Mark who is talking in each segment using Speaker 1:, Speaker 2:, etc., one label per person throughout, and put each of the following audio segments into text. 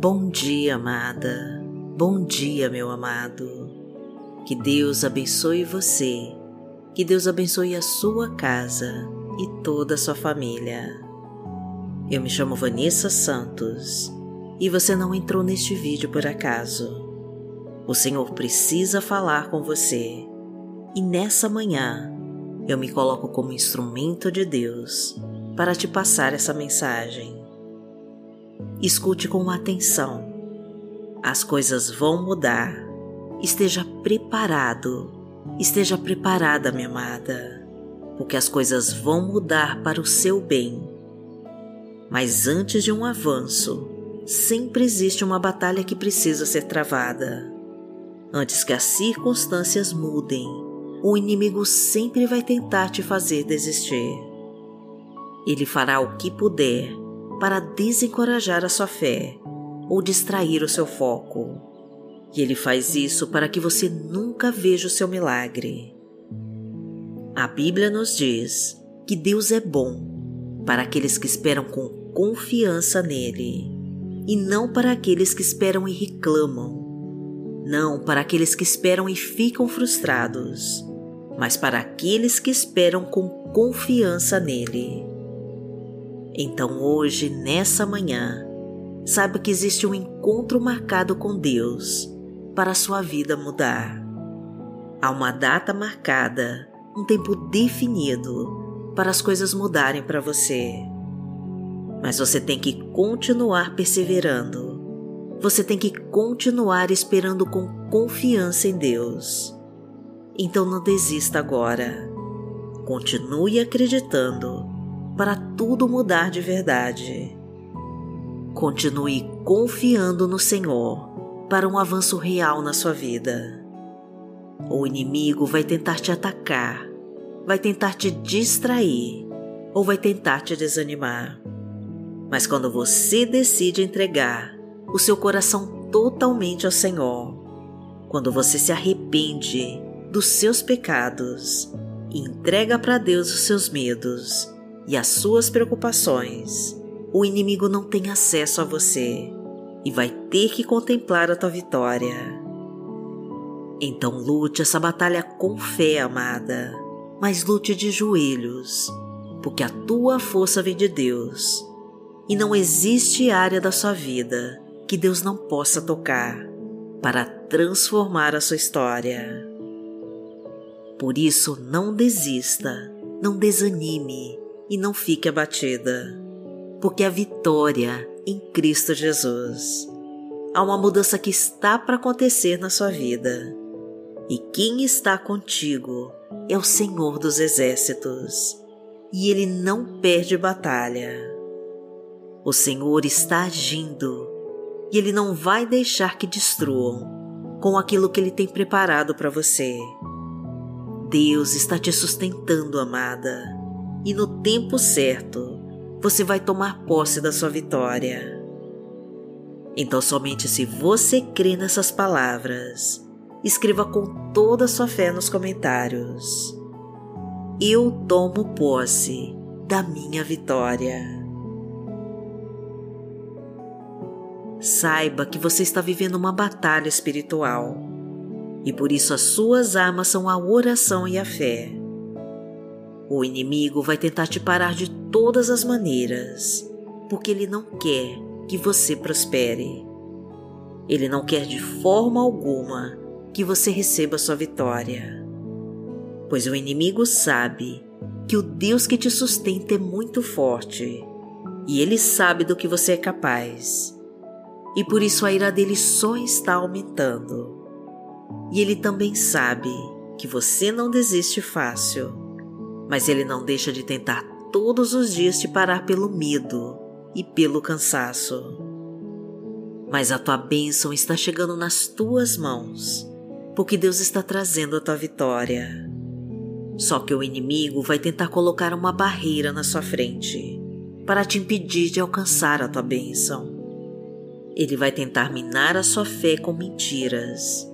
Speaker 1: Bom dia, amada. Bom dia, meu amado. Que Deus abençoe você. Que Deus abençoe a sua casa e toda a sua família. Eu me chamo Vanessa Santos e você não entrou neste vídeo por acaso. O Senhor precisa falar com você e nessa manhã eu me coloco como instrumento de Deus para te passar essa mensagem. Escute com atenção. As coisas vão mudar. Esteja preparado. Esteja preparada, minha amada, porque as coisas vão mudar para o seu bem. Mas antes de um avanço, sempre existe uma batalha que precisa ser travada. Antes que as circunstâncias mudem, o inimigo sempre vai tentar te fazer desistir. Ele fará o que puder para desencorajar a sua fé ou distrair o seu foco. E ele faz isso para que você nunca veja o seu milagre. A Bíblia nos diz que Deus é bom para aqueles que esperam com confiança nele e não para aqueles que esperam e reclamam. Não para aqueles que esperam e ficam frustrados, mas para aqueles que esperam com confiança nele. Então, hoje, nessa manhã, saiba que existe um encontro marcado com Deus para a sua vida mudar. Há uma data marcada, um tempo definido para as coisas mudarem para você. Mas você tem que continuar perseverando. Você tem que continuar esperando com confiança em Deus. Então não desista agora. Continue acreditando para tudo mudar de verdade. Continue confiando no Senhor para um avanço real na sua vida. O inimigo vai tentar te atacar, vai tentar te distrair ou vai tentar te desanimar. Mas quando você decide entregar o seu coração totalmente ao Senhor, quando você se arrepende dos seus pecados e entrega para Deus os seus medos e as suas preocupações, o inimigo não tem acesso a você e vai ter que contemplar a tua vitória. Então lute essa batalha com fé, amada, mas lute de joelhos, porque a tua força vem de Deus e não existe área da sua vida que Deus não possa tocar para transformar a sua história. Por isso, não desista, não desanime e não fique abatida, porque a vitória em Cristo Jesus. Há uma mudança que está para acontecer na sua vida. E quem está contigo é o Senhor dos Exércitos, e ele não perde batalha. O Senhor está agindo e ele não vai deixar que destruam com aquilo que ele tem preparado para você. Deus está te sustentando, amada e no tempo certo você vai tomar posse da sua vitória. Então, somente se você crê nessas palavras, escreva com toda a sua fé nos comentários. Eu tomo posse da minha vitória. Saiba que você está vivendo uma batalha espiritual e por isso as suas armas são a oração e a fé. O inimigo vai tentar te parar de todas as maneiras, porque ele não quer que você prospere. Ele não quer de forma alguma que você receba sua vitória. Pois o inimigo sabe que o Deus que te sustenta é muito forte e ele sabe do que você é capaz. E por isso a ira dele só está aumentando. E ele também sabe que você não desiste fácil mas ele não deixa de tentar todos os dias te parar pelo medo e pelo cansaço. Mas a tua bênção está chegando nas tuas mãos, porque Deus está trazendo a tua vitória. Só que o inimigo vai tentar colocar uma barreira na sua frente para te impedir de alcançar a tua bênção. Ele vai tentar minar a sua fé com mentiras.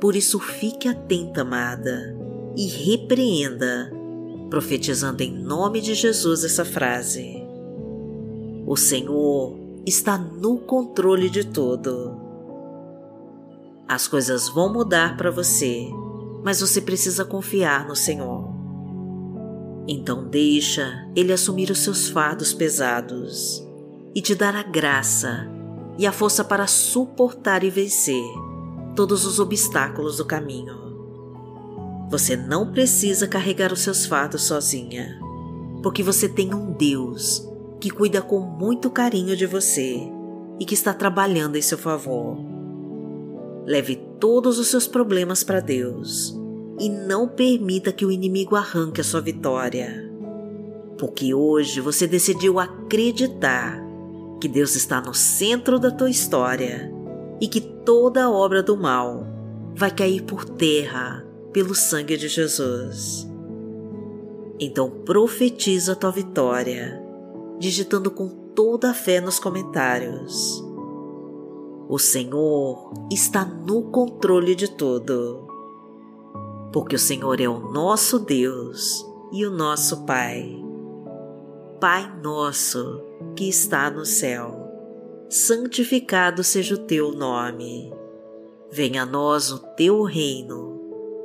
Speaker 1: Por isso, fique atenta, amada, e repreenda profetizando em nome de Jesus essa frase. O Senhor está no controle de tudo. As coisas vão mudar para você, mas você precisa confiar no Senhor. Então deixa Ele assumir os seus fardos pesados e te dar a graça e a força para suportar e vencer todos os obstáculos do caminho. Você não precisa carregar os seus fardos sozinha, porque você tem um Deus que cuida com muito carinho de você e que está trabalhando em seu favor. Leve todos os seus problemas para Deus e não permita que o inimigo arranque a sua vitória. Porque hoje você decidiu acreditar que Deus está no centro da tua história e que toda obra do mal vai cair por terra pelo sangue de Jesus. Então profetiza tua vitória, digitando com toda a fé nos comentários. O Senhor está no controle de tudo, porque o Senhor é o nosso Deus e o nosso Pai. Pai nosso que está no céu, santificado seja o teu nome. Venha a nós o teu reino,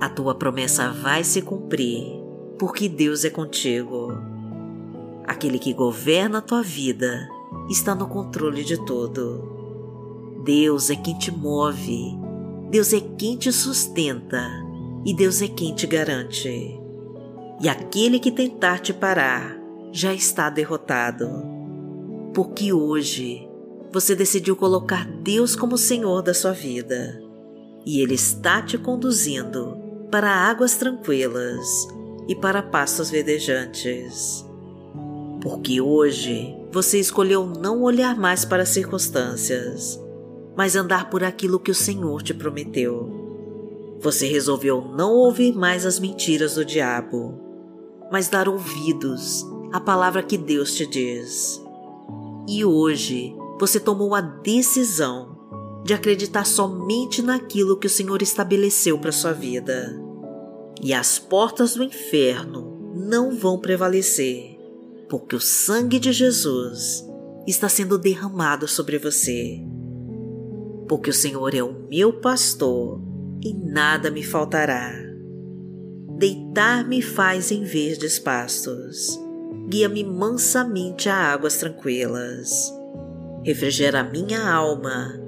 Speaker 1: A tua promessa vai se cumprir, porque Deus é contigo. Aquele que governa a tua vida está no controle de tudo. Deus é quem te move, Deus é quem te sustenta e Deus é quem te garante. E aquele que tentar te parar já está derrotado. Porque hoje você decidiu colocar Deus como Senhor da sua vida e Ele está te conduzindo para águas tranquilas e para pastos verdejantes. Porque hoje você escolheu não olhar mais para as circunstâncias, mas andar por aquilo que o Senhor te prometeu. Você resolveu não ouvir mais as mentiras do diabo, mas dar ouvidos à palavra que Deus te diz. E hoje você tomou a decisão de acreditar somente naquilo que o Senhor estabeleceu para sua vida. E as portas do inferno não vão prevalecer, porque o sangue de Jesus está sendo derramado sobre você. Porque o Senhor é o meu pastor e nada me faltará. Deitar-me faz em verdes pastos, guia-me mansamente a águas tranquilas. Refrigera minha alma,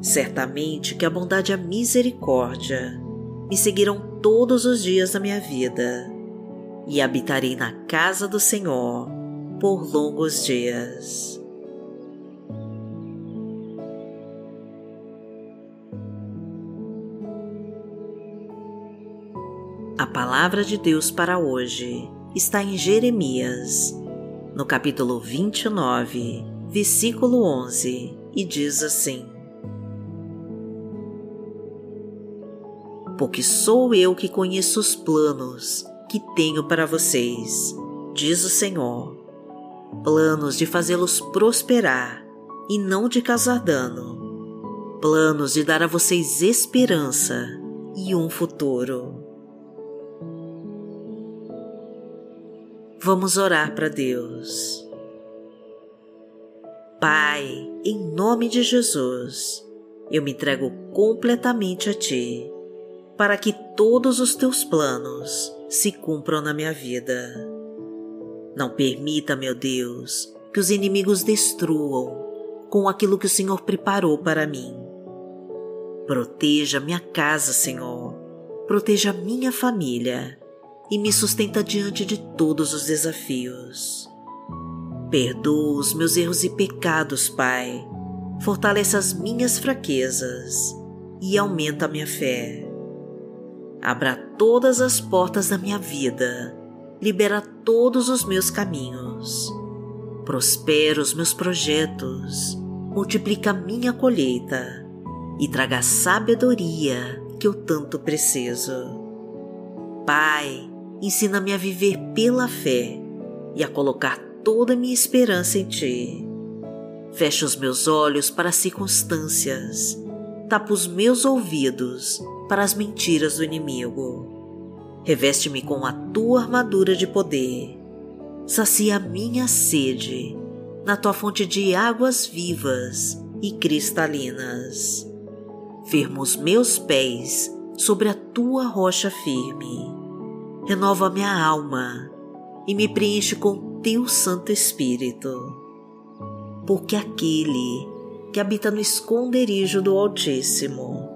Speaker 1: Certamente que a bondade e a misericórdia me seguirão todos os dias da minha vida, e habitarei na casa do Senhor por longos dias. A palavra de Deus para hoje está em Jeremias, no capítulo 29, versículo 11, e diz assim: Porque sou eu que conheço os planos que tenho para vocês, diz o Senhor, planos de fazê-los prosperar e não de causar dano, planos de dar a vocês esperança e um futuro. Vamos orar para Deus. Pai, em nome de Jesus, eu me entrego completamente a Ti, para que todos os Teus planos se cumpram na minha vida. Não permita, meu Deus, que os inimigos destruam com aquilo que o Senhor preparou para mim. Proteja minha casa, Senhor. Proteja minha família e me sustenta diante de todos os desafios. Perdoa os meus erros e pecados, Pai. Fortalece as minhas fraquezas e aumenta a minha fé. Abra todas as portas da minha vida, libera todos os meus caminhos. Prospera os meus projetos, multiplica minha colheita e traga a sabedoria que eu tanto preciso. Pai, ensina-me a viver pela fé e a colocar toda a minha esperança em Ti. Fecha os meus olhos para as circunstâncias, tapa os meus ouvidos para as mentiras do inimigo. Reveste-me com a tua armadura de poder. Sacia a minha sede na tua fonte de águas vivas e cristalinas. Firma os meus pés sobre a tua rocha firme. Renova minha alma e me preenche com teu Santo Espírito. Porque aquele que habita no esconderijo do Altíssimo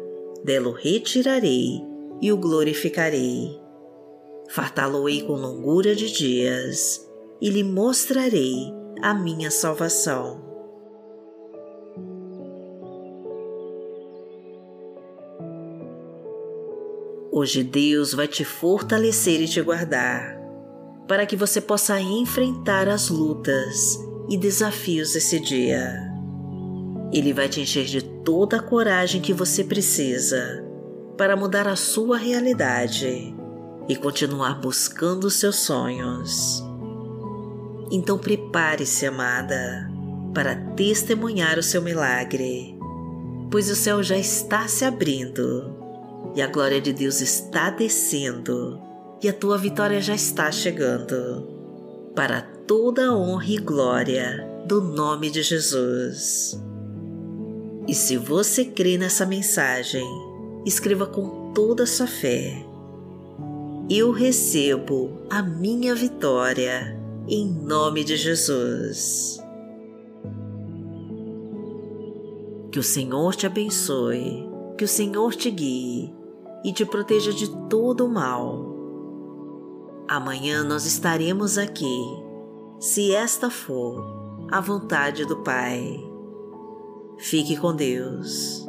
Speaker 1: dela retirarei e o glorificarei. Fartá-lo-ei com longura de dias e lhe mostrarei a minha salvação. Hoje Deus vai te fortalecer e te guardar, para que você possa enfrentar as lutas e desafios desse dia. Ele vai te encher de toda a coragem que você precisa para mudar a sua realidade e continuar buscando seus sonhos. Então prepare-se, amada, para testemunhar o seu milagre, pois o céu já está se abrindo e a glória de Deus está descendo e a tua vitória já está chegando. Para toda a honra e glória do nome de Jesus. E se você crê nessa mensagem, escreva com toda a sua fé. Eu recebo a minha vitória em nome de Jesus. Que o Senhor te abençoe, que o Senhor te guie e te proteja de todo o mal. Amanhã nós estaremos aqui, se esta for a vontade do Pai. Fique com Deus.